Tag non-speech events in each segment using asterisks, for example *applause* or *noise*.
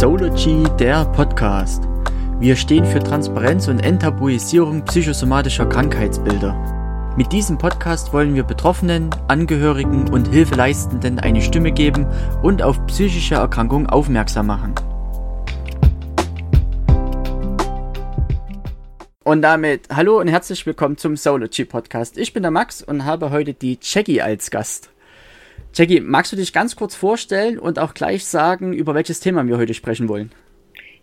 Sology, der Podcast. Wir stehen für Transparenz und Enttabuisierung psychosomatischer Krankheitsbilder. Mit diesem Podcast wollen wir Betroffenen, Angehörigen und Hilfeleistenden eine Stimme geben und auf psychische Erkrankungen aufmerksam machen. Und damit hallo und herzlich willkommen zum Sology Podcast. Ich bin der Max und habe heute die Jackie als Gast. Jackie, magst du dich ganz kurz vorstellen und auch gleich sagen, über welches Thema wir heute sprechen wollen?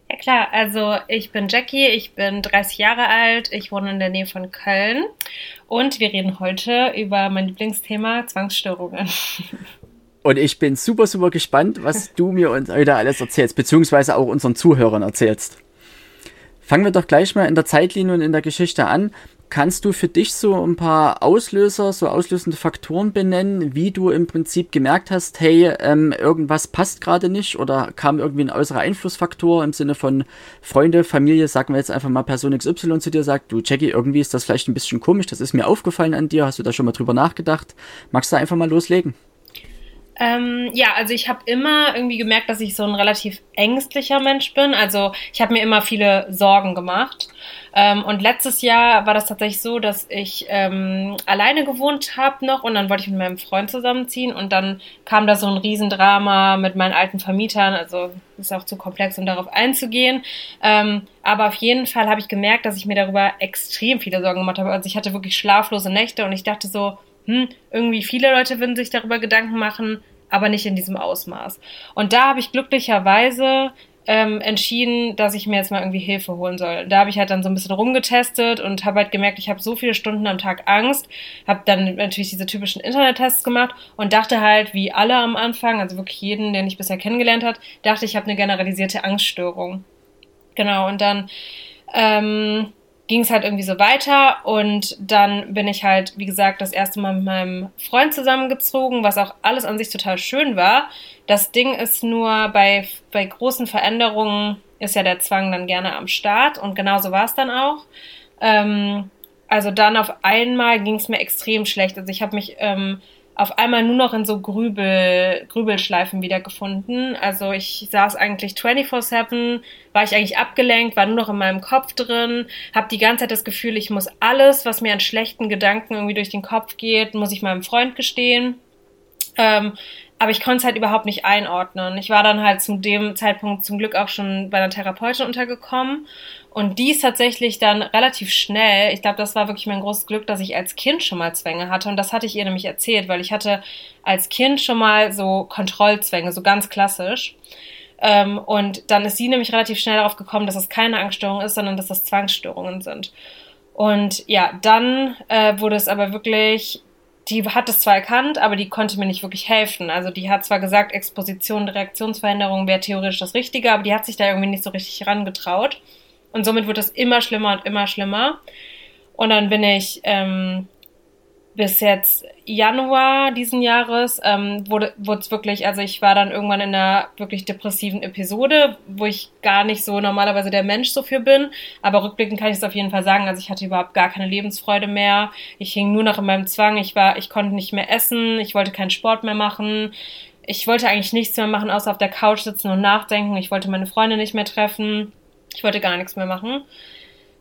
Ja klar, also ich bin Jackie, ich bin 30 Jahre alt, ich wohne in der Nähe von Köln und wir reden heute über mein Lieblingsthema Zwangsstörungen. *laughs* Und ich bin super, super gespannt, was du mir und heute alles erzählst, beziehungsweise auch unseren Zuhörern erzählst. Fangen wir doch gleich mal in der Zeitlinie und in der Geschichte an. Kannst du für dich so ein paar Auslöser, so auslösende Faktoren benennen, wie du im Prinzip gemerkt hast, hey, ähm, irgendwas passt gerade nicht oder kam irgendwie ein äußerer Einflussfaktor im Sinne von Freunde, Familie, sagen wir jetzt einfach mal Person XY zu dir, sagt, du Jackie, irgendwie ist das vielleicht ein bisschen komisch, das ist mir aufgefallen an dir, hast du da schon mal drüber nachgedacht? Magst du einfach mal loslegen? Ähm, ja, also ich habe immer irgendwie gemerkt, dass ich so ein relativ ängstlicher Mensch bin. Also ich habe mir immer viele Sorgen gemacht. Ähm, und letztes Jahr war das tatsächlich so, dass ich ähm, alleine gewohnt habe noch und dann wollte ich mit meinem Freund zusammenziehen und dann kam da so ein Riesendrama mit meinen alten Vermietern. Also ist auch zu komplex, um darauf einzugehen. Ähm, aber auf jeden Fall habe ich gemerkt, dass ich mir darüber extrem viele Sorgen gemacht habe. Also ich hatte wirklich schlaflose Nächte und ich dachte so, hm, irgendwie viele Leute würden sich darüber Gedanken machen, aber nicht in diesem Ausmaß. Und da habe ich glücklicherweise ähm, entschieden, dass ich mir jetzt mal irgendwie Hilfe holen soll. Da habe ich halt dann so ein bisschen rumgetestet und habe halt gemerkt, ich habe so viele Stunden am Tag Angst, habe dann natürlich diese typischen Internettests gemacht und dachte halt, wie alle am Anfang, also wirklich jeden, den ich bisher kennengelernt hat, dachte ich habe eine generalisierte Angststörung. Genau, und dann ähm, ging es halt irgendwie so weiter und dann bin ich halt, wie gesagt, das erste Mal mit meinem Freund zusammengezogen, was auch alles an sich total schön war. Das Ding ist nur, bei, bei großen Veränderungen ist ja der Zwang dann gerne am Start und genauso war es dann auch. Ähm, also dann auf einmal ging es mir extrem schlecht. Also ich habe mich ähm, auf einmal nur noch in so Grübel, Grübelschleifen wiedergefunden. Also ich saß eigentlich 24-7, war ich eigentlich abgelenkt, war nur noch in meinem Kopf drin, habe die ganze Zeit das Gefühl, ich muss alles, was mir an schlechten Gedanken irgendwie durch den Kopf geht, muss ich meinem Freund gestehen. Ähm, aber ich konnte es halt überhaupt nicht einordnen. Ich war dann halt zu dem Zeitpunkt zum Glück auch schon bei einer Therapeutin untergekommen und die ist tatsächlich dann relativ schnell, ich glaube, das war wirklich mein großes Glück, dass ich als Kind schon mal Zwänge hatte. Und das hatte ich ihr nämlich erzählt, weil ich hatte als Kind schon mal so Kontrollzwänge, so ganz klassisch. Ähm, und dann ist sie nämlich relativ schnell darauf gekommen, dass das keine Angststörung ist, sondern dass das Zwangsstörungen sind. Und ja, dann äh, wurde es aber wirklich, die hat es zwar erkannt, aber die konnte mir nicht wirklich helfen. Also die hat zwar gesagt, Exposition, Reaktionsveränderung wäre theoretisch das Richtige, aber die hat sich da irgendwie nicht so richtig rangetraut. Und somit wird es immer schlimmer und immer schlimmer. Und dann bin ich ähm, bis jetzt Januar diesen Jahres ähm, wurde es wirklich, also ich war dann irgendwann in einer wirklich depressiven Episode, wo ich gar nicht so normalerweise der Mensch so für bin. Aber rückblickend kann ich es auf jeden Fall sagen. Also ich hatte überhaupt gar keine Lebensfreude mehr. Ich hing nur noch in meinem Zwang. Ich war, ich konnte nicht mehr essen. Ich wollte keinen Sport mehr machen. Ich wollte eigentlich nichts mehr machen, außer auf der Couch sitzen und nachdenken. Ich wollte meine Freunde nicht mehr treffen. Ich wollte gar nichts mehr machen.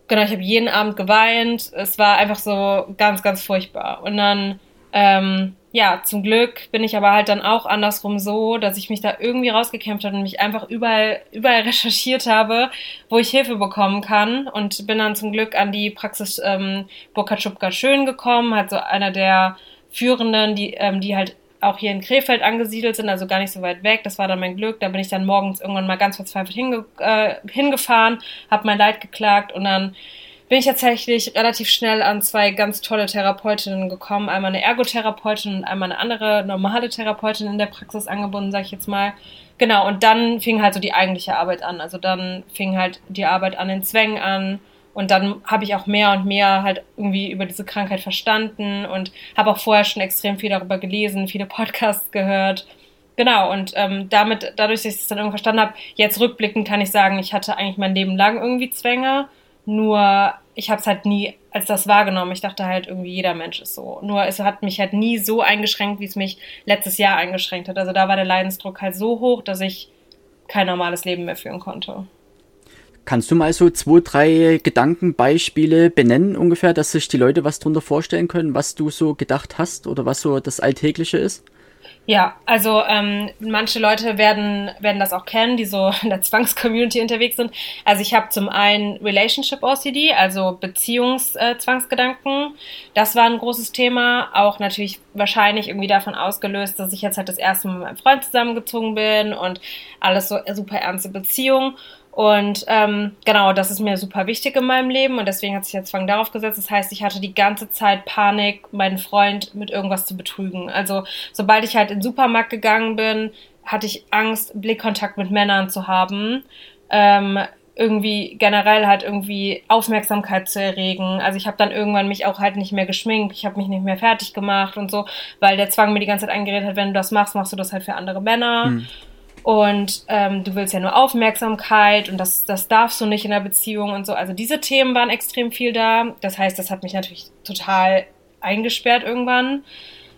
Genau, ich habe jeden Abend geweint. Es war einfach so ganz, ganz furchtbar. Und dann, ähm, ja, zum Glück bin ich aber halt dann auch andersrum so, dass ich mich da irgendwie rausgekämpft habe und mich einfach überall, überall *laughs* recherchiert habe, wo ich Hilfe bekommen kann. Und bin dann zum Glück an die Praxis ähm, Burkhard Schupka Schön gekommen, halt so einer der Führenden, die, ähm, die halt auch hier in Krefeld angesiedelt sind, also gar nicht so weit weg. Das war dann mein Glück. Da bin ich dann morgens irgendwann mal ganz verzweifelt hinge äh, hingefahren, habe mein Leid geklagt und dann bin ich tatsächlich relativ schnell an zwei ganz tolle Therapeutinnen gekommen. Einmal eine Ergotherapeutin und einmal eine andere normale Therapeutin in der Praxis angebunden, sag ich jetzt mal. Genau, und dann fing halt so die eigentliche Arbeit an. Also dann fing halt die Arbeit an den Zwängen an und dann habe ich auch mehr und mehr halt irgendwie über diese Krankheit verstanden und habe auch vorher schon extrem viel darüber gelesen, viele Podcasts gehört. Genau, und ähm, damit, dadurch, dass ich es dann irgendwann verstanden habe, jetzt rückblickend kann ich sagen, ich hatte eigentlich mein Leben lang irgendwie Zwänge, nur ich habe es halt nie als das wahrgenommen. Ich dachte halt irgendwie jeder Mensch ist so. Nur es hat mich halt nie so eingeschränkt, wie es mich letztes Jahr eingeschränkt hat. Also da war der Leidensdruck halt so hoch, dass ich kein normales Leben mehr führen konnte. Kannst du mal so zwei, drei Gedankenbeispiele benennen ungefähr, dass sich die Leute was drunter vorstellen können, was du so gedacht hast oder was so das Alltägliche ist? Ja, also ähm, manche Leute werden, werden das auch kennen, die so in der Zwangscommunity unterwegs sind. Also ich habe zum einen Relationship OCD, also Beziehungszwangsgedanken. Das war ein großes Thema. Auch natürlich wahrscheinlich irgendwie davon ausgelöst, dass ich jetzt halt das erste Mal mit meinem Freund zusammengezogen bin und alles so super ernste Beziehung. Und ähm, genau, das ist mir super wichtig in meinem Leben und deswegen hat sich der Zwang darauf gesetzt. Das heißt, ich hatte die ganze Zeit Panik, meinen Freund mit irgendwas zu betrügen. Also sobald ich halt in den Supermarkt gegangen bin, hatte ich Angst, Blickkontakt mit Männern zu haben. Ähm, irgendwie generell halt irgendwie Aufmerksamkeit zu erregen. Also ich habe dann irgendwann mich auch halt nicht mehr geschminkt, ich habe mich nicht mehr fertig gemacht und so, weil der Zwang mir die ganze Zeit eingeredet hat, wenn du das machst, machst du das halt für andere Männer. Hm und ähm, du willst ja nur Aufmerksamkeit und das, das darfst du nicht in der Beziehung und so. Also diese Themen waren extrem viel da. Das heißt, das hat mich natürlich total eingesperrt irgendwann.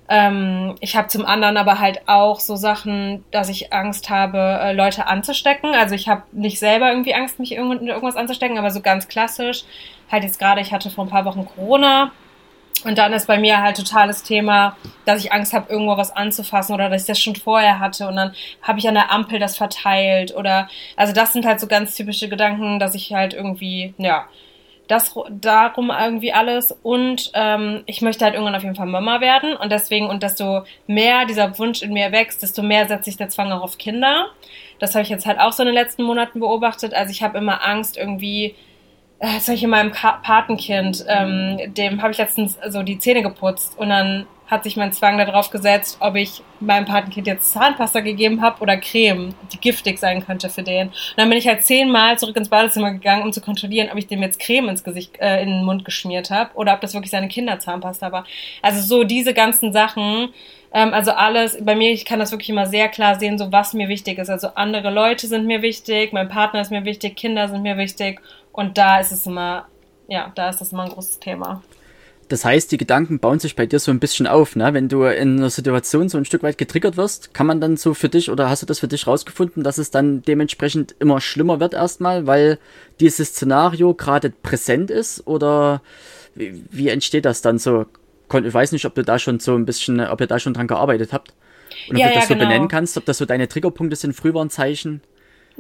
Ähm, ich habe zum anderen aber halt auch so Sachen, dass ich Angst habe, äh, Leute anzustecken. Also ich habe nicht selber irgendwie Angst, mich irgendwas anzustecken, aber so ganz klassisch. Halt jetzt gerade, ich hatte vor ein paar Wochen Corona und dann ist bei mir halt totales Thema, dass ich Angst habe, irgendwo was anzufassen oder dass ich das schon vorher hatte und dann habe ich an der Ampel das verteilt oder also das sind halt so ganz typische Gedanken, dass ich halt irgendwie, ja, das darum irgendwie alles und ähm, ich möchte halt irgendwann auf jeden Fall Mama werden und deswegen und desto mehr dieser Wunsch in mir wächst, desto mehr setzt sich der Zwang auch auf Kinder. Das habe ich jetzt halt auch so in den letzten Monaten beobachtet. Also ich habe immer Angst irgendwie äh, ich in meinem Patenkind, ähm, dem habe ich letztens so die Zähne geputzt und dann hat sich mein Zwang darauf gesetzt, ob ich meinem Patenkind jetzt Zahnpasta gegeben habe oder Creme, die giftig sein könnte für den. Und dann bin ich halt zehnmal zurück ins Badezimmer gegangen, um zu kontrollieren, ob ich dem jetzt Creme ins Gesicht, äh, in den Mund geschmiert habe oder ob das wirklich seine Kinderzahnpasta war. Also so diese ganzen Sachen, ähm, also alles, bei mir, ich kann das wirklich immer sehr klar sehen, so was mir wichtig ist. Also andere Leute sind mir wichtig, mein Partner ist mir wichtig, Kinder sind mir wichtig und da ist es immer, ja, da ist das immer ein großes Thema. Das heißt, die Gedanken bauen sich bei dir so ein bisschen auf, ne? Wenn du in einer Situation so ein Stück weit getriggert wirst, kann man dann so für dich oder hast du das für dich rausgefunden, dass es dann dementsprechend immer schlimmer wird erstmal, weil dieses Szenario gerade präsent ist oder wie, wie entsteht das dann so? Ich weiß nicht, ob du da schon so ein bisschen, ob ihr da schon dran gearbeitet habt. Und ob ja, du das ja, so genau. benennen kannst, ob das so deine Triggerpunkte sind, Frühwarnzeichen.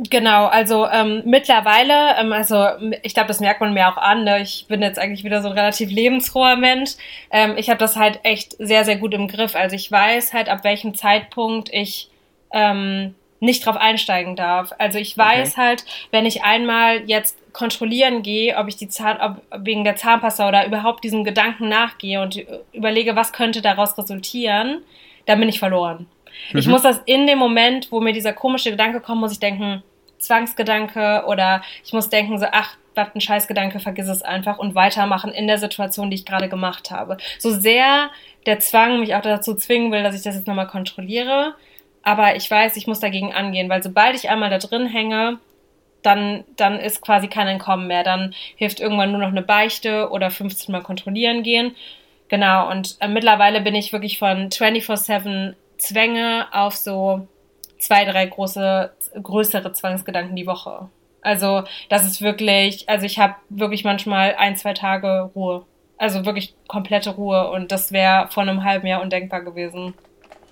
Genau, also ähm, mittlerweile, ähm, also ich glaube, das merkt man mir auch an. Ne? Ich bin jetzt eigentlich wieder so ein relativ lebensfroher Mensch. Ähm, ich habe das halt echt sehr, sehr gut im Griff. Also ich weiß halt, ab welchem Zeitpunkt ich ähm, nicht drauf einsteigen darf. Also ich weiß okay. halt, wenn ich einmal jetzt kontrollieren gehe, ob ich die Zahn, ob wegen der Zahnpasta oder überhaupt diesem Gedanken nachgehe und überlege, was könnte daraus resultieren, dann bin ich verloren. Mhm. Ich muss das in dem Moment, wo mir dieser komische Gedanke kommt, muss ich denken, Zwangsgedanke oder ich muss denken so, ach, was ein Scheißgedanke, vergiss es einfach und weitermachen in der Situation, die ich gerade gemacht habe. So sehr der Zwang mich auch dazu zwingen will, dass ich das jetzt nochmal kontrolliere, aber ich weiß, ich muss dagegen angehen, weil sobald ich einmal da drin hänge, dann, dann ist quasi kein Entkommen mehr. Dann hilft irgendwann nur noch eine Beichte oder 15 Mal kontrollieren gehen. Genau, und äh, mittlerweile bin ich wirklich von 24-7 Zwänge auf so zwei, drei große, größere Zwangsgedanken die Woche. Also das ist wirklich, also ich habe wirklich manchmal ein, zwei Tage Ruhe. Also wirklich komplette Ruhe und das wäre vor einem halben Jahr undenkbar gewesen.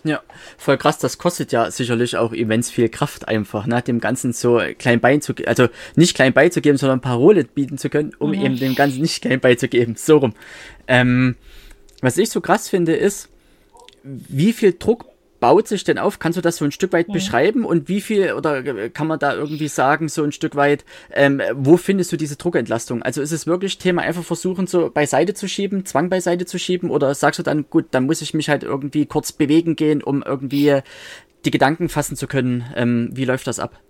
Ja, voll krass, das kostet ja sicherlich auch immens viel Kraft einfach, ne, dem Ganzen so klein beizugeben, also nicht klein beizugeben, sondern Parole bieten zu können, um mhm. eben dem Ganzen nicht klein beizugeben, so rum. Ähm, was ich so krass finde, ist, wie viel Druck baut sich denn auf? Kannst du das so ein Stück weit ja. beschreiben? Und wie viel, oder kann man da irgendwie sagen, so ein Stück weit, ähm, wo findest du diese Druckentlastung? Also ist es wirklich Thema einfach versuchen, so beiseite zu schieben, Zwang beiseite zu schieben? Oder sagst du dann, gut, dann muss ich mich halt irgendwie kurz bewegen gehen, um irgendwie die Gedanken fassen zu können? Ähm, wie läuft das ab?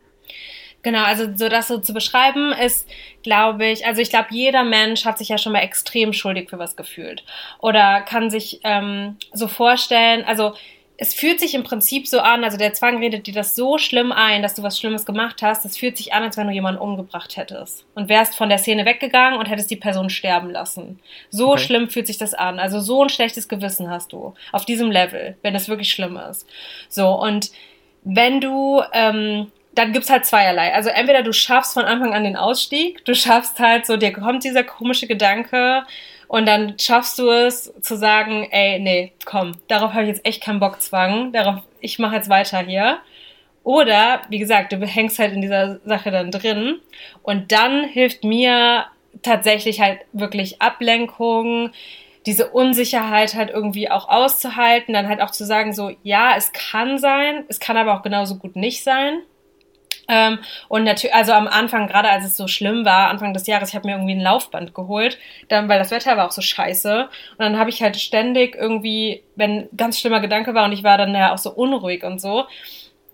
Genau, also so das so zu beschreiben ist, glaube ich, also ich glaube, jeder Mensch hat sich ja schon mal extrem schuldig für was gefühlt oder kann sich ähm, so vorstellen, also es fühlt sich im Prinzip so an, also der Zwang redet dir das so schlimm ein, dass du was Schlimmes gemacht hast. Das fühlt sich an, als wenn du jemanden umgebracht hättest und wärst von der Szene weggegangen und hättest die Person sterben lassen. So okay. schlimm fühlt sich das an. Also so ein schlechtes Gewissen hast du auf diesem Level, wenn es wirklich schlimm ist. So und wenn du ähm, dann gibt's halt zweierlei. Also entweder du schaffst von Anfang an den Ausstieg, du schaffst halt so, dir kommt dieser komische Gedanke und dann schaffst du es zu sagen, ey, nee, komm, darauf habe ich jetzt echt keinen Bockzwang, darauf, ich mache jetzt weiter hier. Oder, wie gesagt, du hängst halt in dieser Sache dann drin und dann hilft mir tatsächlich halt wirklich Ablenkung, diese Unsicherheit halt irgendwie auch auszuhalten, dann halt auch zu sagen, so, ja, es kann sein, es kann aber auch genauso gut nicht sein. Ähm, und natürlich, also am Anfang, gerade als es so schlimm war, Anfang des Jahres, ich habe mir irgendwie ein Laufband geholt, dann, weil das Wetter war auch so scheiße. Und dann habe ich halt ständig irgendwie, wenn ganz schlimmer Gedanke war und ich war dann ja auch so unruhig und so,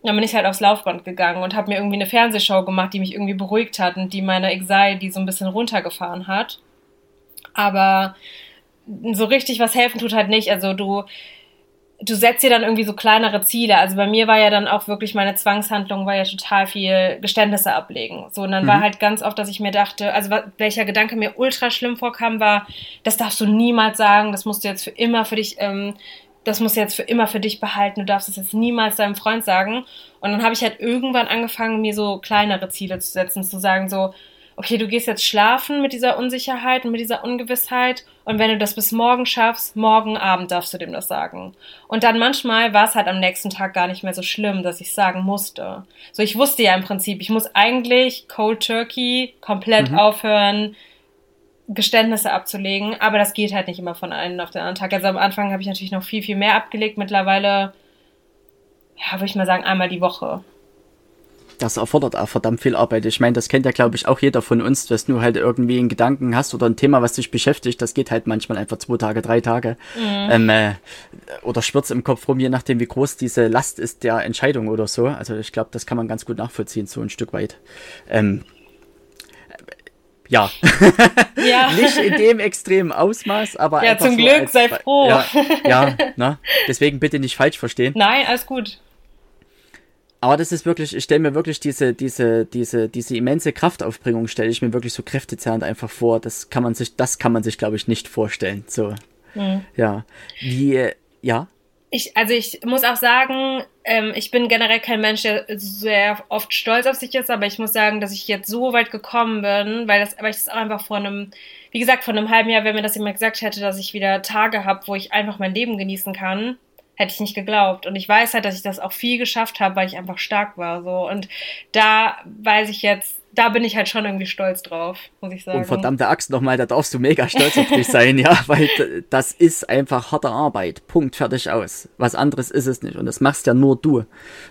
dann bin ich halt aufs Laufband gegangen und habe mir irgendwie eine Fernsehshow gemacht, die mich irgendwie beruhigt hat und die meine Anxiety so ein bisschen runtergefahren hat. Aber so richtig was helfen tut halt nicht. Also du, du setzt dir dann irgendwie so kleinere Ziele. Also bei mir war ja dann auch wirklich meine Zwangshandlung war ja total viel Geständnisse ablegen. So und dann mhm. war halt ganz oft, dass ich mir dachte, also welcher Gedanke mir ultra schlimm vorkam, war, das darfst du niemals sagen, das musst du jetzt für immer für dich, ähm, das musst du jetzt für immer für dich behalten. Du darfst es jetzt niemals deinem Freund sagen. Und dann habe ich halt irgendwann angefangen, mir so kleinere Ziele zu setzen, zu sagen so okay, du gehst jetzt schlafen mit dieser Unsicherheit und mit dieser Ungewissheit und wenn du das bis morgen schaffst, morgen Abend darfst du dem das sagen. Und dann manchmal war es halt am nächsten Tag gar nicht mehr so schlimm, dass ich sagen musste. So, ich wusste ja im Prinzip, ich muss eigentlich Cold Turkey komplett mhm. aufhören, Geständnisse abzulegen, aber das geht halt nicht immer von einem auf den anderen Tag. Also am Anfang habe ich natürlich noch viel, viel mehr abgelegt. Mittlerweile, ja, würde ich mal sagen, einmal die Woche das erfordert auch verdammt viel Arbeit. Ich meine, das kennt ja, glaube ich, auch jeder von uns, dass du halt irgendwie einen Gedanken hast oder ein Thema, was dich beschäftigt. Das geht halt manchmal einfach zwei Tage, drei Tage. Mhm. Ähm, äh, oder schwirrt im Kopf rum, je nachdem, wie groß diese Last ist der Entscheidung oder so. Also ich glaube, das kann man ganz gut nachvollziehen, so ein Stück weit. Ähm, ja. *laughs* ja. *laughs* Nicht in dem extremen Ausmaß, aber. Ja, zum Glück, als, sei froh. Ja, ja *laughs* ne? deswegen bitte nicht falsch verstehen. Nein, alles gut. Aber das ist wirklich, ich stelle mir wirklich diese, diese, diese, diese immense Kraftaufbringung, stelle ich mir wirklich so kräftezerrend einfach vor. Das kann man sich, das kann man sich, glaube ich, nicht vorstellen. So. Mhm. Ja. Wie, ja. Ich, also ich muss auch sagen, ähm, ich bin generell kein Mensch, der sehr oft stolz auf sich ist, aber ich muss sagen, dass ich jetzt so weit gekommen bin, weil das, weil ich das auch einfach vor einem, wie gesagt, vor einem halben Jahr, wenn mir das jemand gesagt hätte, dass ich wieder Tage habe, wo ich einfach mein Leben genießen kann, hätte ich nicht geglaubt. Und ich weiß halt, dass ich das auch viel geschafft habe, weil ich einfach stark war. So. Und da weiß ich jetzt, da bin ich halt schon irgendwie stolz drauf, muss ich sagen. Und verdammte Axt nochmal, da darfst du mega stolz auf dich sein, ja, *laughs* weil das ist einfach harte Arbeit. Punkt, fertig aus. Was anderes ist es nicht. Und das machst ja nur du.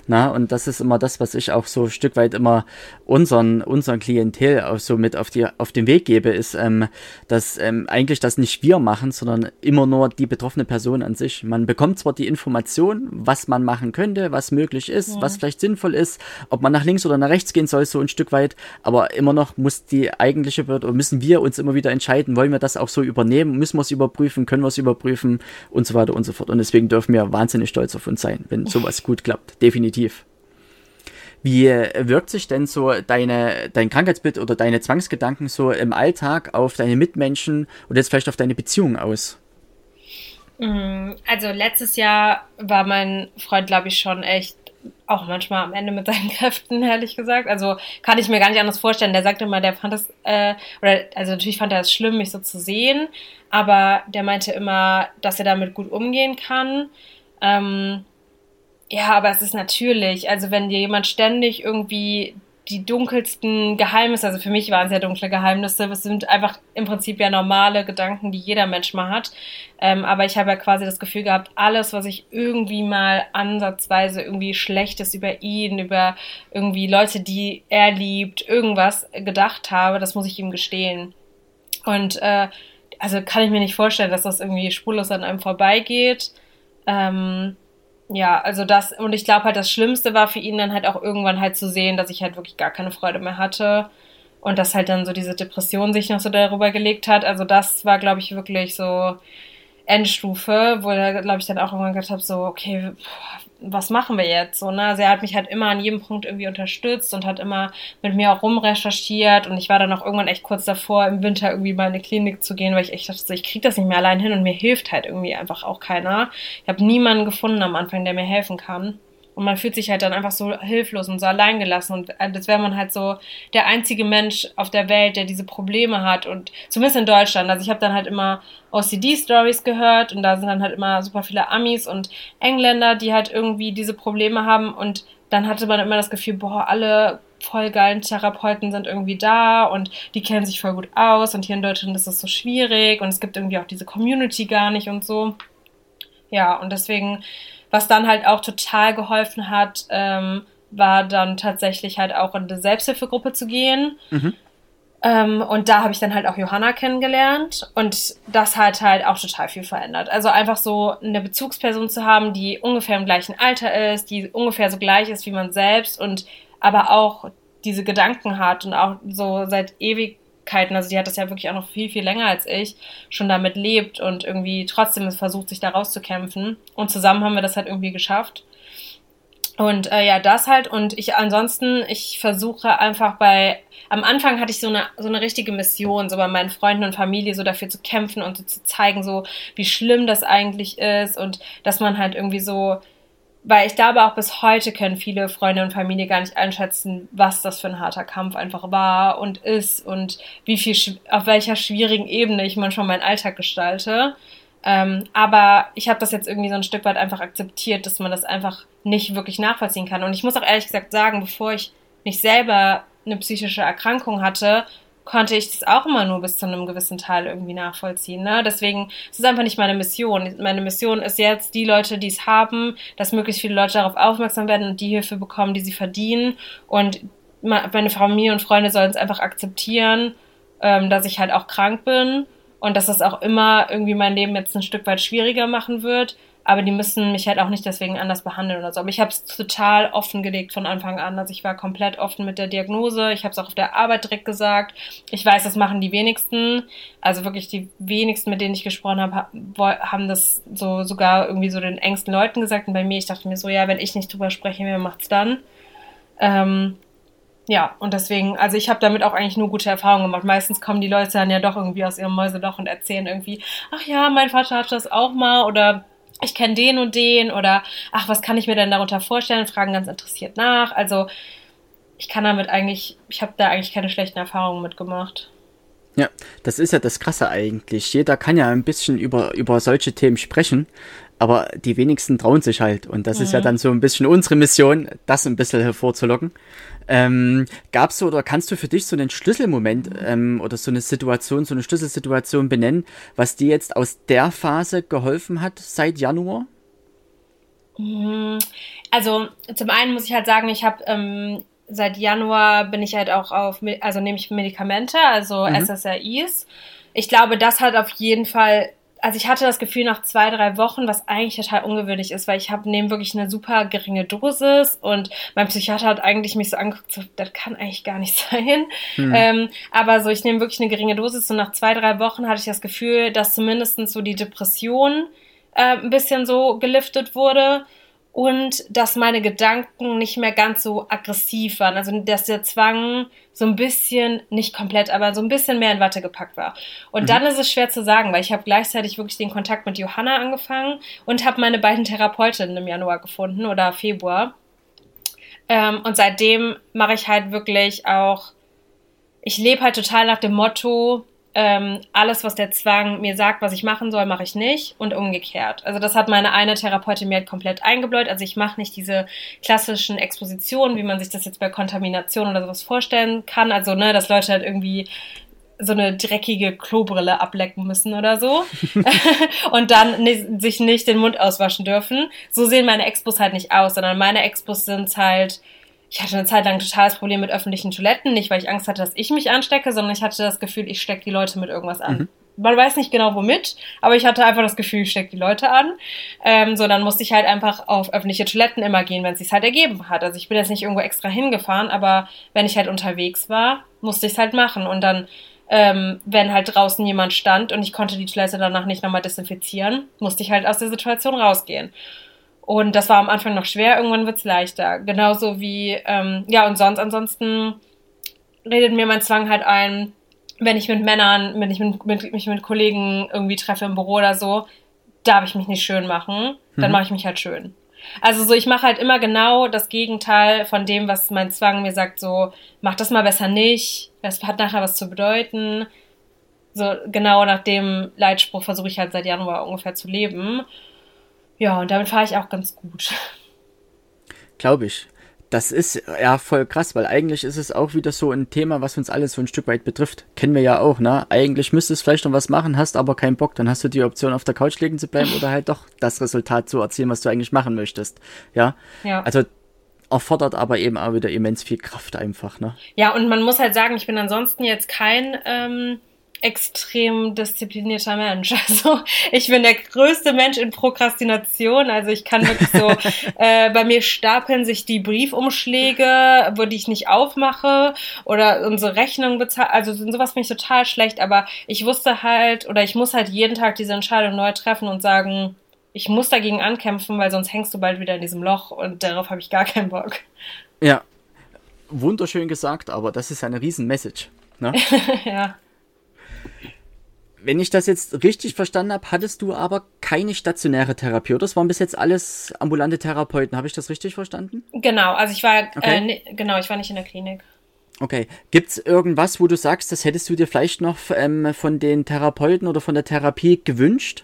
Na, und das ist immer das, was ich auch so ein Stück weit immer unseren, unseren Klientel auch so mit auf die, auf den Weg gebe, ist, ähm, dass ähm, eigentlich das nicht wir machen, sondern immer nur die betroffene Person an sich. Man bekommt zwar die Information, was man machen könnte, was möglich ist, ja. was vielleicht sinnvoll ist, ob man nach links oder nach rechts gehen soll, so ein Stück weit, aber immer noch muss die eigentliche oder müssen wir uns immer wieder entscheiden, wollen wir das auch so übernehmen, müssen wir es überprüfen, können wir es überprüfen und so weiter und so fort. Und deswegen dürfen wir wahnsinnig stolz auf uns sein, wenn sowas gut klappt, definitiv. Wie wirkt sich denn so deine, dein Krankheitsbild oder deine Zwangsgedanken so im Alltag auf deine Mitmenschen und jetzt vielleicht auf deine Beziehung aus? Mm, also letztes Jahr war mein Freund, glaube ich, schon echt auch manchmal am Ende mit seinen *laughs* Kräften, ehrlich gesagt. Also kann ich mir gar nicht anders vorstellen. Der sagte immer, der fand das, äh, oder also natürlich fand er es schlimm, mich so zu sehen, aber der meinte immer, dass er damit gut umgehen kann. Ähm, ja, aber es ist natürlich, also wenn dir jemand ständig irgendwie die dunkelsten Geheimnisse, also für mich waren es ja dunkle Geheimnisse, es sind einfach im Prinzip ja normale Gedanken, die jeder Mensch mal hat. Ähm, aber ich habe ja quasi das Gefühl gehabt, alles, was ich irgendwie mal ansatzweise irgendwie Schlechtes über ihn, über irgendwie Leute, die er liebt, irgendwas gedacht habe, das muss ich ihm gestehen. Und äh, also kann ich mir nicht vorstellen, dass das irgendwie spurlos an einem vorbeigeht. Ähm, ja, also das, und ich glaube halt, das Schlimmste war für ihn dann halt auch irgendwann halt zu sehen, dass ich halt wirklich gar keine Freude mehr hatte. Und dass halt dann so diese Depression sich noch so darüber gelegt hat. Also das war, glaube ich, wirklich so Endstufe, wo er, glaube ich, dann auch irgendwann gedacht habe, so, okay, was machen wir jetzt? So, ne? Also er hat mich halt immer an jedem Punkt irgendwie unterstützt und hat immer mit mir auch rumrecherchiert und ich war dann auch irgendwann echt kurz davor, im Winter irgendwie mal in eine Klinik zu gehen, weil ich echt dachte, ich krieg das nicht mehr allein hin und mir hilft halt irgendwie einfach auch keiner. Ich habe niemanden gefunden am Anfang, der mir helfen kann. Und man fühlt sich halt dann einfach so hilflos und so alleingelassen. Und äh, als wäre man halt so der einzige Mensch auf der Welt, der diese Probleme hat. Und zumindest in Deutschland. Also ich habe dann halt immer OCD-Stories gehört und da sind dann halt immer super viele Amis und Engländer, die halt irgendwie diese Probleme haben. Und dann hatte man immer das Gefühl, boah, alle voll geilen Therapeuten sind irgendwie da und die kennen sich voll gut aus und hier in Deutschland ist es so schwierig und es gibt irgendwie auch diese Community gar nicht und so. Ja, und deswegen was dann halt auch total geholfen hat, ähm, war dann tatsächlich halt auch in eine Selbsthilfegruppe zu gehen. Mhm. Ähm, und da habe ich dann halt auch Johanna kennengelernt und das hat halt auch total viel verändert. Also einfach so eine Bezugsperson zu haben, die ungefähr im gleichen Alter ist, die ungefähr so gleich ist wie man selbst und aber auch diese Gedanken hat und auch so seit ewig also die hat das ja wirklich auch noch viel, viel länger als ich, schon damit lebt und irgendwie trotzdem versucht, sich da rauszukämpfen. Und zusammen haben wir das halt irgendwie geschafft. Und äh, ja, das halt. Und ich ansonsten, ich versuche einfach bei, am Anfang hatte ich so eine, so eine richtige Mission, so bei meinen Freunden und Familie so dafür zu kämpfen und so zu zeigen, so wie schlimm das eigentlich ist und dass man halt irgendwie so weil ich glaube, auch bis heute können viele Freunde und Familie gar nicht einschätzen, was das für ein harter Kampf einfach war und ist und wie viel, auf welcher schwierigen Ebene ich manchmal meinen Alltag gestalte. Ähm, aber ich habe das jetzt irgendwie so ein Stück weit einfach akzeptiert, dass man das einfach nicht wirklich nachvollziehen kann. Und ich muss auch ehrlich gesagt sagen, bevor ich nicht selber eine psychische Erkrankung hatte, konnte ich das auch immer nur bis zu einem gewissen Teil irgendwie nachvollziehen. Ne? Deswegen ist es einfach nicht meine Mission. Meine Mission ist jetzt, die Leute, die es haben, dass möglichst viele Leute darauf aufmerksam werden und die Hilfe bekommen, die sie verdienen. Und meine Familie und Freunde sollen es einfach akzeptieren, ähm, dass ich halt auch krank bin und dass das auch immer irgendwie mein Leben jetzt ein Stück weit schwieriger machen wird aber die müssen mich halt auch nicht deswegen anders behandeln oder so. Aber ich habe es total offen gelegt von Anfang an. Also ich war komplett offen mit der Diagnose. Ich habe es auch auf der Arbeit direkt gesagt. Ich weiß, das machen die wenigsten. Also wirklich die wenigsten, mit denen ich gesprochen habe, haben das so sogar irgendwie so den engsten Leuten gesagt. Und bei mir, ich dachte mir so, ja, wenn ich nicht drüber spreche, wer macht's dann? Ähm, ja, und deswegen, also ich habe damit auch eigentlich nur gute Erfahrungen gemacht. Meistens kommen die Leute dann ja doch irgendwie aus ihrem Mäuseloch und erzählen irgendwie, ach ja, mein Vater hat das auch mal oder ich kenne den und den oder ach, was kann ich mir denn darunter vorstellen? Fragen ganz interessiert nach. Also ich kann damit eigentlich, ich habe da eigentlich keine schlechten Erfahrungen mitgemacht. Ja, das ist ja das Krasse eigentlich. Jeder kann ja ein bisschen über, über solche Themen sprechen, aber die wenigsten trauen sich halt. Und das mhm. ist ja mhm. dann so ein bisschen unsere Mission, das ein bisschen hervorzulocken. Ähm, Gab es oder kannst du für dich so einen Schlüsselmoment ähm, oder so eine Situation, so eine Schlüsselsituation benennen, was dir jetzt aus der Phase geholfen hat seit Januar? Mhm. Also zum einen muss ich halt sagen, ich habe ähm, seit Januar bin ich halt auch auf, also nehme ich Medikamente, also mhm. SSRIs. Ich glaube, das hat auf jeden Fall also ich hatte das Gefühl nach zwei, drei Wochen, was eigentlich total ungewöhnlich ist, weil ich habe nehme wirklich eine super geringe Dosis und mein Psychiater hat eigentlich mich so angeguckt, so, das kann eigentlich gar nicht *laughs* sein. Hm. Ähm, aber so, ich nehme wirklich eine geringe Dosis und nach zwei, drei Wochen hatte ich das Gefühl, dass zumindest so die Depression äh, ein bisschen so geliftet wurde und dass meine Gedanken nicht mehr ganz so aggressiv waren. Also dass der Zwang so ein bisschen, nicht komplett, aber so ein bisschen mehr in Watte gepackt war. Und mhm. dann ist es schwer zu sagen, weil ich habe gleichzeitig wirklich den Kontakt mit Johanna angefangen und habe meine beiden Therapeutinnen im Januar gefunden oder Februar. Ähm, und seitdem mache ich halt wirklich auch, ich lebe halt total nach dem Motto, ähm, alles, was der Zwang mir sagt, was ich machen soll, mache ich nicht und umgekehrt. Also das hat meine eine Therapeutin mir halt komplett eingebläut. Also ich mache nicht diese klassischen Expositionen, wie man sich das jetzt bei Kontamination oder sowas vorstellen kann. Also ne, dass Leute halt irgendwie so eine dreckige Klobrille ablecken müssen oder so *laughs* *laughs* und dann sich nicht den Mund auswaschen dürfen. So sehen meine Expos halt nicht aus, sondern meine Expos sind halt ich hatte eine Zeit lang ein totales Problem mit öffentlichen Toiletten, nicht weil ich Angst hatte, dass ich mich anstecke, sondern ich hatte das Gefühl, ich stecke die Leute mit irgendwas an. Mhm. Man weiß nicht genau womit, aber ich hatte einfach das Gefühl, ich stecke die Leute an. Ähm, so, dann musste ich halt einfach auf öffentliche Toiletten immer gehen, wenn es sich halt ergeben hat. Also ich bin jetzt nicht irgendwo extra hingefahren, aber wenn ich halt unterwegs war, musste ich es halt machen. Und dann ähm, wenn halt draußen jemand stand und ich konnte die Toilette danach nicht nochmal desinfizieren, musste ich halt aus der Situation rausgehen. Und das war am Anfang noch schwer, irgendwann wird's leichter. Genauso wie, ähm, ja, und sonst, ansonsten redet mir mein Zwang halt ein, wenn ich mit Männern, wenn ich mit, mit, mich mit Kollegen irgendwie treffe im Büro oder so, darf ich mich nicht schön machen, dann mhm. mache ich mich halt schön. Also so, ich mache halt immer genau das Gegenteil von dem, was mein Zwang mir sagt, so, mach das mal besser nicht, das hat nachher was zu bedeuten. So genau nach dem Leitspruch versuche ich halt seit Januar ungefähr zu leben. Ja, und damit fahre ich auch ganz gut. Glaube ich. Das ist ja voll krass, weil eigentlich ist es auch wieder so ein Thema, was uns alles so ein Stück weit betrifft. Kennen wir ja auch, ne? Eigentlich müsstest du vielleicht noch was machen, hast aber keinen Bock. Dann hast du die Option, auf der Couch liegen zu bleiben oder halt doch das Resultat zu erzielen, was du eigentlich machen möchtest. Ja. Ja. Also erfordert aber eben auch wieder immens viel Kraft einfach, ne? Ja, und man muss halt sagen, ich bin ansonsten jetzt kein ähm, extrem disziplinierter Mensch. *laughs* Also ich bin der größte Mensch in Prokrastination. Also ich kann wirklich so, *laughs* äh, bei mir stapeln sich die Briefumschläge, wo die ich nicht aufmache oder unsere Rechnung bezahlen. Also sowas finde ich total schlecht. Aber ich wusste halt oder ich muss halt jeden Tag diese Entscheidung neu treffen und sagen, ich muss dagegen ankämpfen, weil sonst hängst du bald wieder in diesem Loch und darauf habe ich gar keinen Bock. Ja, wunderschön gesagt, aber das ist eine Riesen-Message. Ne? *laughs* ja. Wenn ich das jetzt richtig verstanden habe, hattest du aber keine stationäre Therapie, oder? Das waren bis jetzt alles ambulante Therapeuten. Habe ich das richtig verstanden? Genau, also ich war, Okay. äh, genau, ich war nicht in der Klinik. Okay. Gibt's irgendwas, wo du sagst, das hättest du dir vielleicht noch ähm, von den Therapeuten oder von der Therapie gewünscht?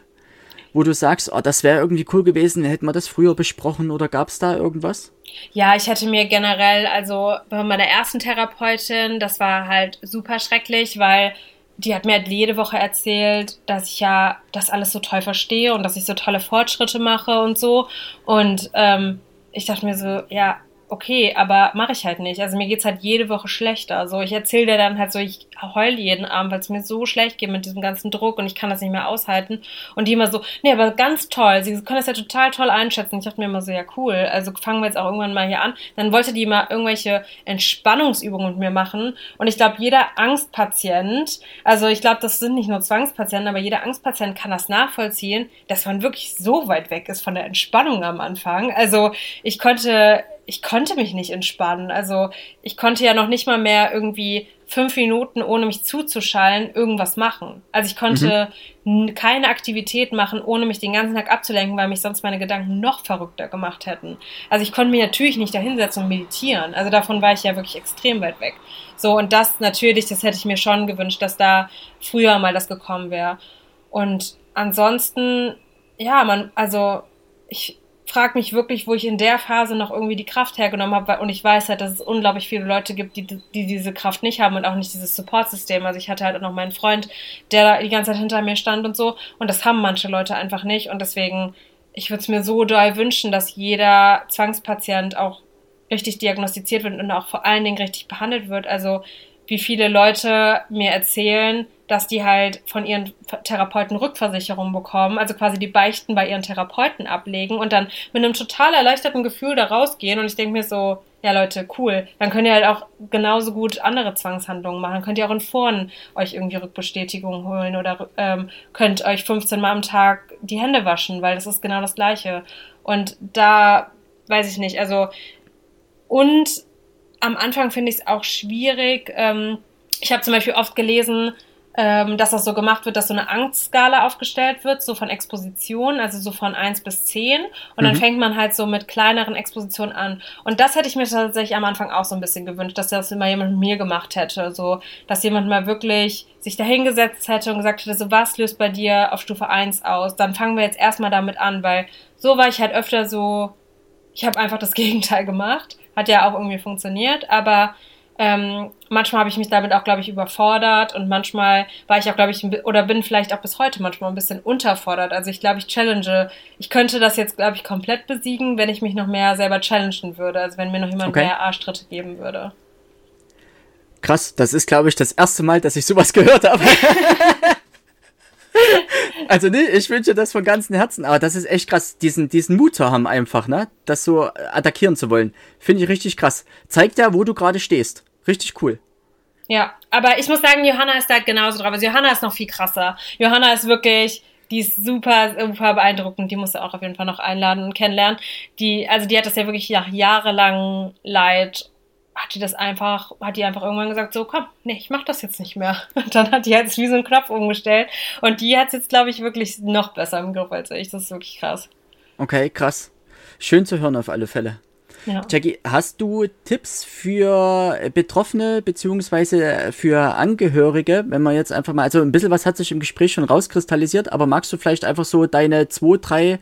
Wo du sagst, oh, das wäre irgendwie cool gewesen, hätten wir das früher besprochen oder gab's da irgendwas? Ja, ich hätte mir generell, also bei meiner ersten Therapeutin, das war halt super schrecklich, weil die hat mir halt jede Woche erzählt, dass ich ja das alles so toll verstehe und dass ich so tolle Fortschritte mache und so. Und ähm, ich dachte mir so, ja, okay, aber mache ich halt nicht. Also mir geht's halt jede Woche schlechter. So, ich erzähle dir dann halt so, ich heul jeden Abend, weil es mir so schlecht geht mit diesem ganzen Druck und ich kann das nicht mehr aushalten. Und die immer so, nee, aber ganz toll, sie können das ja total toll einschätzen. Ich dachte mir immer so, ja cool, also fangen wir jetzt auch irgendwann mal hier an. Dann wollte die mal irgendwelche Entspannungsübungen mit mir machen. Und ich glaube, jeder Angstpatient, also ich glaube, das sind nicht nur Zwangspatienten, aber jeder Angstpatient kann das nachvollziehen, dass man wirklich so weit weg ist von der Entspannung am Anfang. Also ich konnte ich konnte mich nicht entspannen. Also ich konnte ja noch nicht mal mehr irgendwie fünf Minuten, ohne mich zuzuschallen, irgendwas machen. Also ich konnte n- keine Aktivität machen, ohne mich den ganzen Tag abzulenken, weil mich sonst meine Gedanken noch verrückter gemacht hätten. Also ich konnte mich natürlich nicht dahinsetzen und meditieren. Also davon war ich ja wirklich extrem weit weg. So, und das natürlich, das hätte ich mir schon gewünscht, dass da früher mal das gekommen wäre. Und ansonsten, ja, man, also ich frage mich wirklich, wo ich in der Phase noch irgendwie die Kraft hergenommen habe, und ich weiß halt, dass es unglaublich viele Leute gibt, die, die diese Kraft nicht haben und auch nicht dieses Supportsystem. Also ich hatte halt auch noch meinen Freund, der da die ganze Zeit hinter mir stand und so, und das haben manche Leute einfach nicht und deswegen, ich würde es mir so doll wünschen, dass jeder Zwangspatient auch richtig diagnostiziert wird und auch vor allen Dingen richtig behandelt wird. Also wie viele Leute mir erzählen, dass die halt von ihren Therapeuten Rückversicherung bekommen, also quasi die Beichten bei ihren Therapeuten ablegen und dann mit einem total erleichterten Gefühl da rausgehen. Und ich denke mir so, ja Leute, cool, dann könnt ihr halt auch genauso gut andere Zwangshandlungen machen. Könnt ihr auch in Foren euch irgendwie Rückbestätigung holen oder ähm, könnt euch 15 Mal am Tag die Hände waschen, weil das ist genau das Gleiche. Und da weiß ich nicht, also und am Anfang finde ich es auch schwierig. Ähm, ich habe zum Beispiel oft gelesen, ähm, dass das so gemacht wird, dass so eine Angstskala aufgestellt wird, so von Exposition, also so von 1 bis 10. Und dann Mhm. fängt man halt so mit kleineren Expositionen an. Und das hätte ich mir tatsächlich am Anfang auch so ein bisschen gewünscht, dass das immer jemand mit mir gemacht hätte. So, dass jemand mal wirklich sich dahingesetzt hätte und gesagt hätte, so was löst bei dir auf Stufe 1 aus? Dann fangen wir jetzt erstmal damit an, weil so war ich halt öfter so, ich habe einfach das *laughs* Gegenteil gemacht. Hat ja auch irgendwie funktioniert, aber ähm, manchmal habe ich mich damit auch, glaube ich, überfordert und manchmal war ich auch, glaube ich, oder bin vielleicht auch bis heute manchmal ein bisschen unterfordert. Also ich glaube, ich challenge, ich könnte das jetzt, glaube ich, komplett besiegen, wenn ich mich noch mehr selber challengen würde. Also wenn mir noch jemand Okay. mehr Arschtritte geben würde. Krass, das ist, glaube ich, das erste Mal, dass ich sowas *laughs* gehört habe. *laughs* also nee, ich wünsche das von ganzem Herzen, aber das ist echt krass, diesen, diesen Mut zu haben einfach, ne? Das so attackieren zu wollen. Finde ich richtig krass. Zeigt ja, wo du gerade stehst. Richtig cool. Ja, aber ich muss sagen, Johanna ist da genauso drauf. Also Johanna ist noch viel krasser. Johanna ist wirklich, die ist super, super beeindruckend. Die musst du auch auf jeden Fall noch einladen und kennenlernen. Die, also die hat das ja wirklich nach jahrelang Leid, hat die das einfach, hat die einfach irgendwann gesagt, so komm, nee, ich mach das jetzt nicht mehr. *laughs* Und dann hat die jetzt wie so einen Knopf umgestellt. Und die hat es jetzt, glaube ich, wirklich noch besser im Griff als ich. Das ist wirklich krass. Okay, krass. schön zu hören auf alle Fälle. Ja. Jackie, hast du Tipps für Betroffene beziehungsweise für Angehörige, wenn man jetzt einfach mal, also ein bisschen was hat sich im Gespräch schon rauskristallisiert, aber magst du vielleicht einfach so deine zwei, drei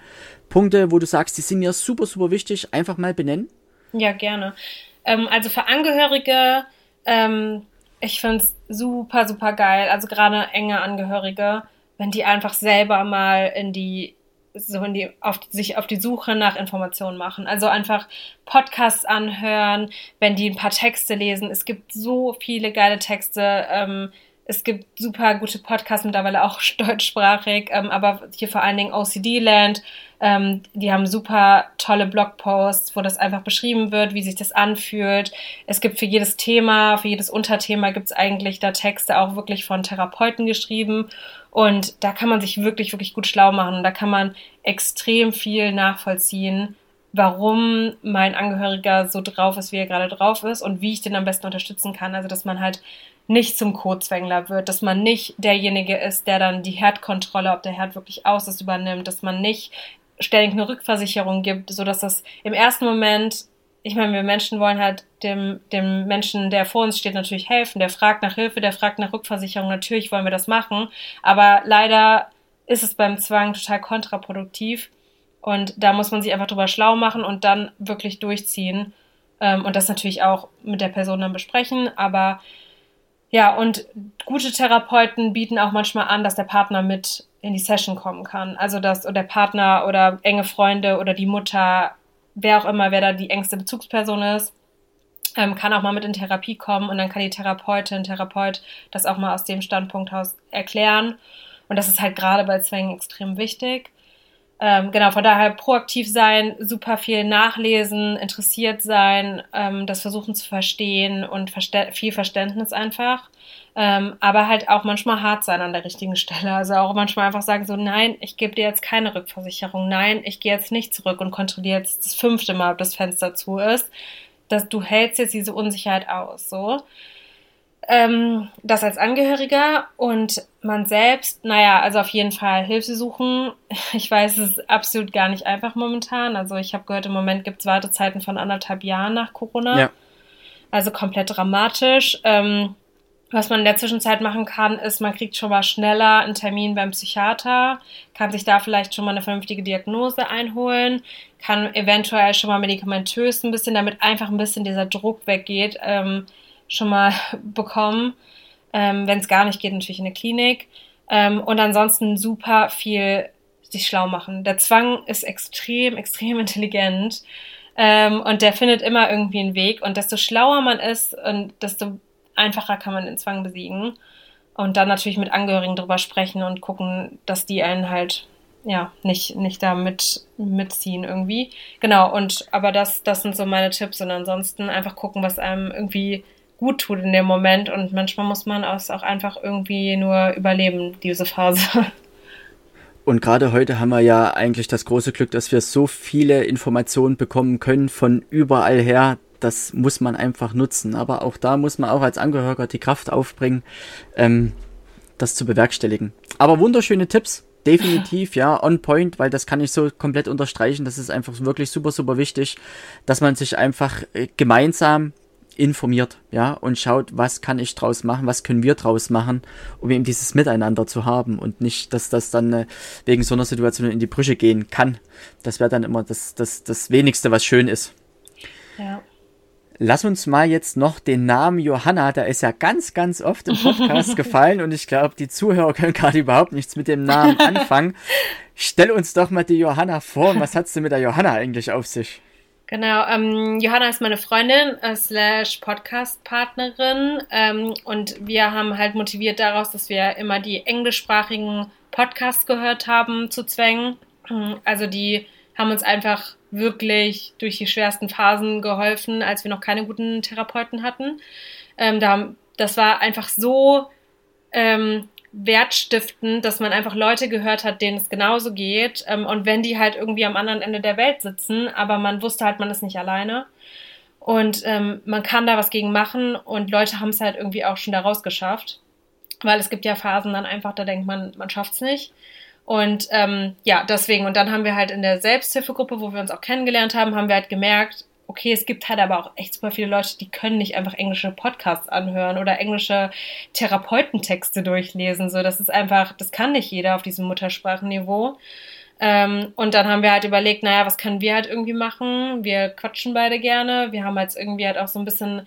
Punkte, wo du sagst, die sind mir super, super wichtig, einfach mal benennen? Ja, gerne. Ähm, also für Angehörige, ähm, ich finde es super, super geil, also gerade enge Angehörige, wenn die einfach selber mal in die so in die, auf, sich auf die Suche nach Informationen machen. Also einfach Podcasts anhören, wenn die ein paar Texte lesen. Es gibt so viele geile Texte. Ähm, es gibt super gute Podcasts mittlerweile auch *laughs* deutschsprachig, ähm, aber hier vor allen Dingen OCD Land. Ähm, die haben super tolle Blogposts, wo das einfach beschrieben wird, wie sich das anfühlt. Es gibt für jedes Thema, für jedes Unterthema gibt es eigentlich da Texte auch wirklich von Therapeuten geschrieben. Und da kann man sich wirklich, wirklich gut schlau machen. Da kann man extrem viel nachvollziehen, warum mein Angehöriger so drauf ist, wie er gerade drauf ist und wie ich den am besten unterstützen kann. Also, dass man halt nicht zum Codezwängler wird, dass man nicht derjenige ist, der dann die Herdkontrolle, ob der Herd wirklich aus ist, übernimmt, dass man nicht ständig eine Rückversicherung gibt, so dass das im ersten Moment ich meine, wir Menschen wollen halt dem, dem Menschen, der vor uns steht, natürlich helfen. Der fragt nach Hilfe, der fragt nach Rückversicherung. Natürlich wollen wir das machen. Aber leider ist es beim Zwang total kontraproduktiv. Und da muss man sich einfach drüber schlau machen und dann wirklich durchziehen. Ähm, und das natürlich auch mit der Person dann besprechen. Aber ja, und gute Therapeuten bieten auch manchmal an, dass der Partner mit in die Session kommen kann. Also dass der Partner oder enge Freunde oder die Mutter wer auch immer, wer da die engste Bezugsperson ist, ähm, kann auch mal mit in Therapie kommen und dann kann die Therapeutin, Therapeut das auch mal aus dem Standpunkt aus erklären. Und das ist halt gerade bei Zwängen extrem wichtig. Ähm, genau, von daher proaktiv sein, super viel nachlesen, interessiert sein, ähm, das versuchen zu verstehen und verste viel Verständnis einfach. Ähm, aber halt auch manchmal hart sein an der richtigen Stelle. Also auch manchmal einfach sagen so, nein, ich gebe dir jetzt keine Rückversicherung, nein, ich gehe jetzt nicht zurück und kontrolliere jetzt das fünfte Mal, ob das Fenster zu ist. Dass du hältst jetzt diese Unsicherheit aus, so. Ähm, das als Angehöriger und man selbst, naja, also auf jeden Fall Hilfe suchen. *laughs* Ich weiß, es ist absolut gar nicht einfach momentan. Also ich habe gehört, im Moment gibt es Wartezeiten von anderthalb Jahren nach Corona. Ja. Also komplett dramatisch. Ähm, was man in der Zwischenzeit machen kann, ist, man kriegt schon mal schneller einen Termin beim Psychiater, kann sich da vielleicht schon mal eine vernünftige Diagnose einholen, kann eventuell schon mal medikamentös ein bisschen, damit einfach ein bisschen dieser Druck weggeht, ähm, schon mal bekommen. Ähm, Wenn es gar nicht geht, natürlich in der Klinik. Ähm, und ansonsten super viel sich schlau machen. Der Zwang ist extrem, extrem *laughs* intelligent. Ähm, und der findet immer irgendwie einen Weg. Und desto schlauer man ist und desto einfacher kann man den Zwang besiegen. Und dann natürlich mit Angehörigen drüber sprechen und gucken, dass die einen halt ja nicht nicht da mit mitziehen irgendwie. Genau. Und aber das das sind so meine Tipps und ansonsten einfach gucken, was einem irgendwie gut tut in dem Moment und manchmal muss man es auch einfach irgendwie nur überleben diese Phase. *laughs* Und gerade heute haben wir ja eigentlich das große Glück, dass wir so viele Informationen bekommen können von überall her, das muss man einfach nutzen. Aber auch da muss man auch als Angehöriger die Kraft aufbringen, ähm, das zu bewerkstelligen. Aber wunderschöne Tipps. Definitiv, ja, on point, weil das kann ich so komplett unterstreichen. Das ist einfach wirklich super, super wichtig, dass man sich einfach äh, gemeinsam informiert, ja, und schaut, was kann ich draus machen, was können wir draus machen, um eben dieses Miteinander zu haben und nicht, dass das dann äh, wegen so einer Situation in die Brüche gehen kann. Das wäre dann immer das, das, das wenigste, was schön ist. Ja. Lass uns mal jetzt noch den Namen Johanna, der ist ja ganz, ganz oft im Podcast *laughs* gefallen und ich glaube, die Zuhörer können gerade überhaupt nichts mit dem Namen anfangen. *laughs* Stell uns doch mal die Johanna vor. Was hat's denn mit der Johanna eigentlich auf sich? Genau, ähm, Johanna ist meine Freundin äh, slash Podcast-Partnerin ähm, und wir haben halt motiviert daraus, dass wir immer die englischsprachigen Podcasts gehört haben zu Zwängen. Also die haben uns einfach wirklich durch die schwersten Phasen geholfen, als wir noch keine guten Therapeuten hatten. Ähm, da, das war einfach so ähm, wertstiftend, dass man einfach Leute gehört hat, denen es genauso geht. Ähm, und wenn die halt irgendwie am anderen Ende der Welt sitzen, aber man wusste halt, man ist nicht alleine. Und ähm, man kann da was gegen machen und Leute haben es halt irgendwie auch schon da rausgeschafft. Weil es gibt ja Phasen dann einfach, da denkt man, man schafft es nicht. Und ähm, ja, deswegen. Und dann haben wir halt in der Selbsthilfegruppe, wo wir uns auch kennengelernt haben, haben wir halt gemerkt, okay, es gibt halt aber auch echt super viele Leute, die können nicht einfach englische Podcasts anhören oder englische Therapeutentexte durchlesen. So, das ist einfach, das kann nicht jeder auf diesem Muttersprachenniveau. Ähm, und dann haben wir halt überlegt, naja, was können wir halt irgendwie machen? Wir quatschen beide gerne. Wir haben jetzt irgendwie halt auch so ein bisschen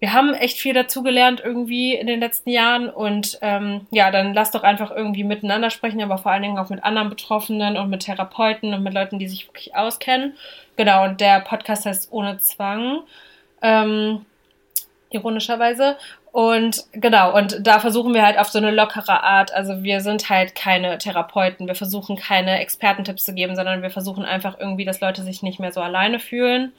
wir haben echt viel dazugelernt irgendwie in den letzten Jahren und ähm, ja, dann lass doch einfach irgendwie miteinander sprechen, aber vor allen Dingen auch mit anderen Betroffenen und mit Therapeuten und mit Leuten, die sich wirklich auskennen. Genau, und der Podcast heißt Ohne Zwang, ähm, ironischerweise. Und genau, und da versuchen wir halt auf so eine lockere Art, also wir sind halt keine Therapeuten, wir versuchen keine Expertentipps zu geben, sondern wir versuchen einfach irgendwie, dass Leute sich nicht mehr so alleine fühlen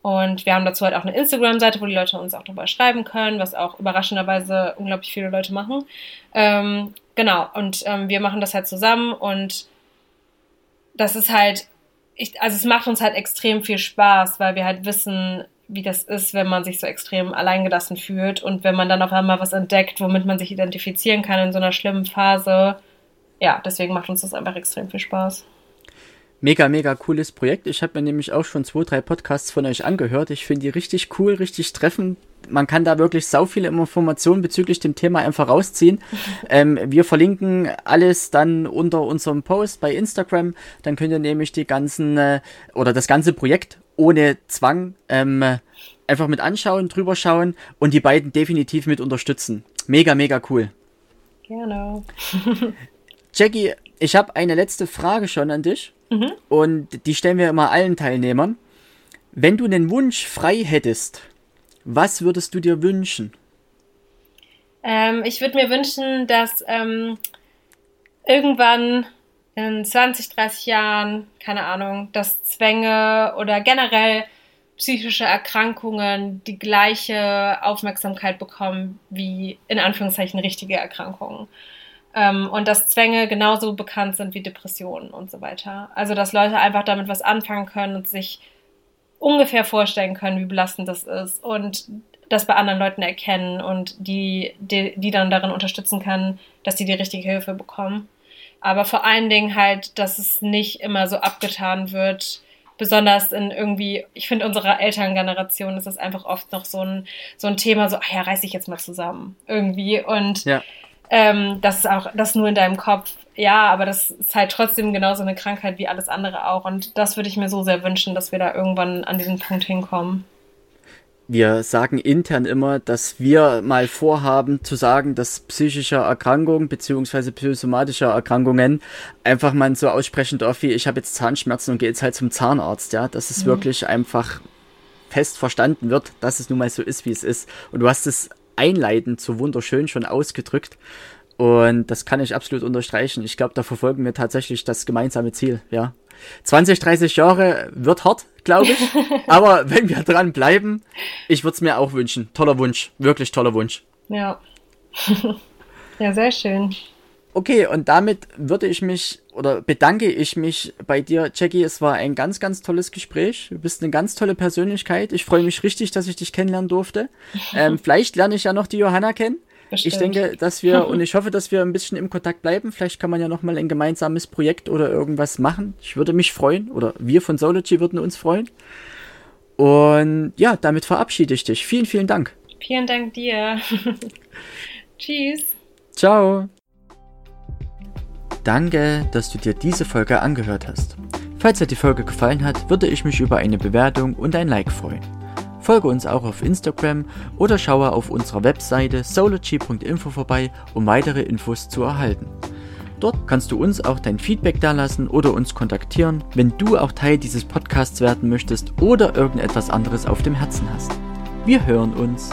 und wir haben dazu halt auch eine Instagram-Seite, wo die Leute uns auch drüber schreiben können, was auch überraschenderweise unglaublich viele Leute machen. Ähm, genau, und ähm, wir machen das halt zusammen und das ist halt, ich, also es macht uns halt extrem viel Spaß, weil wir halt wissen, wie das ist, wenn man sich so extrem alleingelassen fühlt und wenn man dann auf einmal was entdeckt, womit man sich identifizieren kann in so einer schlimmen Phase. Ja, deswegen macht uns das einfach extrem viel Spaß mega, mega cooles Projekt. Ich habe mir nämlich auch schon zwei, drei Podcasts von euch angehört. Ich finde die richtig cool, richtig treffend. Man kann da wirklich sau viele Informationen bezüglich dem Thema einfach rausziehen. *laughs* Ähm, wir verlinken alles dann unter unserem Post bei Instagram. Dann könnt ihr nämlich die ganzen äh, oder das ganze Projekt ohne Zwang ähm, einfach mit anschauen, drüber schauen und die beiden definitiv mit unterstützen. Mega, mega cool. Gerne. *laughs* Jackie, ich habe eine letzte Frage schon an dich. Mhm. Und die stellen wir immer allen Teilnehmern. Wenn du einen Wunsch frei hättest, was würdest du dir wünschen? Ähm, ich würde mir wünschen, dass ähm, irgendwann in 20, 30 Jahren, keine Ahnung, dass Zwänge oder generell psychische Erkrankungen die gleiche Aufmerksamkeit bekommen wie in Anführungszeichen richtige Erkrankungen. Ähm, und dass Zwänge genauso bekannt sind wie Depressionen und so weiter. Also dass Leute einfach damit was anfangen können und sich ungefähr vorstellen können, wie belastend das ist und das bei anderen Leuten erkennen und die, die, die dann darin unterstützen kann, dass sie die richtige Hilfe bekommen. Aber vor allen Dingen halt, dass es nicht immer so abgetan wird, besonders in irgendwie, ich finde, unserer Elterngeneration ist es einfach oft noch so ein, so ein Thema, so, ach ja, reiß dich jetzt mal zusammen. Irgendwie. Und ja ähm, das ist auch das nur in deinem Kopf. Ja, aber das ist halt trotzdem genauso eine Krankheit wie alles andere auch. Und das würde ich mir so sehr wünschen, dass wir da irgendwann an diesen Punkt hinkommen. Wir sagen intern immer, dass wir mal vorhaben zu sagen, dass psychische Erkrankungen bzw. psychosomatische Erkrankungen einfach man so aussprechen darf wie ich habe jetzt Zahnschmerzen und gehe jetzt halt zum Zahnarzt, ja, dass es mhm. wirklich einfach fest verstanden wird, dass es nun mal so ist, wie es ist. Und du hast es einleitend so wunderschön schon ausgedrückt. Und das kann ich absolut unterstreichen. Ich glaube, da verfolgen wir tatsächlich das gemeinsame Ziel, ja. 20, 30 Jahre wird hart, glaube ich. *laughs* Aber wenn wir dran bleiben, ich würde es mir auch wünschen. Toller Wunsch, wirklich toller Wunsch. Ja. *laughs* ja, sehr schön. Okay, und damit würde ich mich oder bedanke ich mich bei dir, Jackie. Es war ein ganz, ganz tolles Gespräch. Du bist eine ganz tolle Persönlichkeit. Ich freue mich richtig, dass ich dich kennenlernen durfte. *laughs* Ähm, vielleicht lerne ich ja noch die Johanna kennen. Bestimmt. Ich denke, dass wir *laughs* und ich hoffe, dass wir ein bisschen im Kontakt bleiben. Vielleicht kann man ja noch mal ein gemeinsames Projekt oder irgendwas machen. Ich würde mich freuen oder wir von Sology würden uns freuen. Und ja, damit verabschiede ich dich. Vielen, vielen Dank. Vielen Dank dir. *laughs* Tschüss. Ciao. Danke, dass du dir diese Folge angehört hast. Falls dir die Folge gefallen hat, würde ich mich über eine Bewertung und ein Like freuen. Folge uns auch auf Instagram oder schaue auf unserer Webseite sology.info vorbei, um weitere Infos zu erhalten. Dort kannst du uns auch dein Feedback dalassen oder uns kontaktieren, wenn du auch Teil dieses Podcasts werden möchtest oder irgendetwas anderes auf dem Herzen hast. Wir hören uns.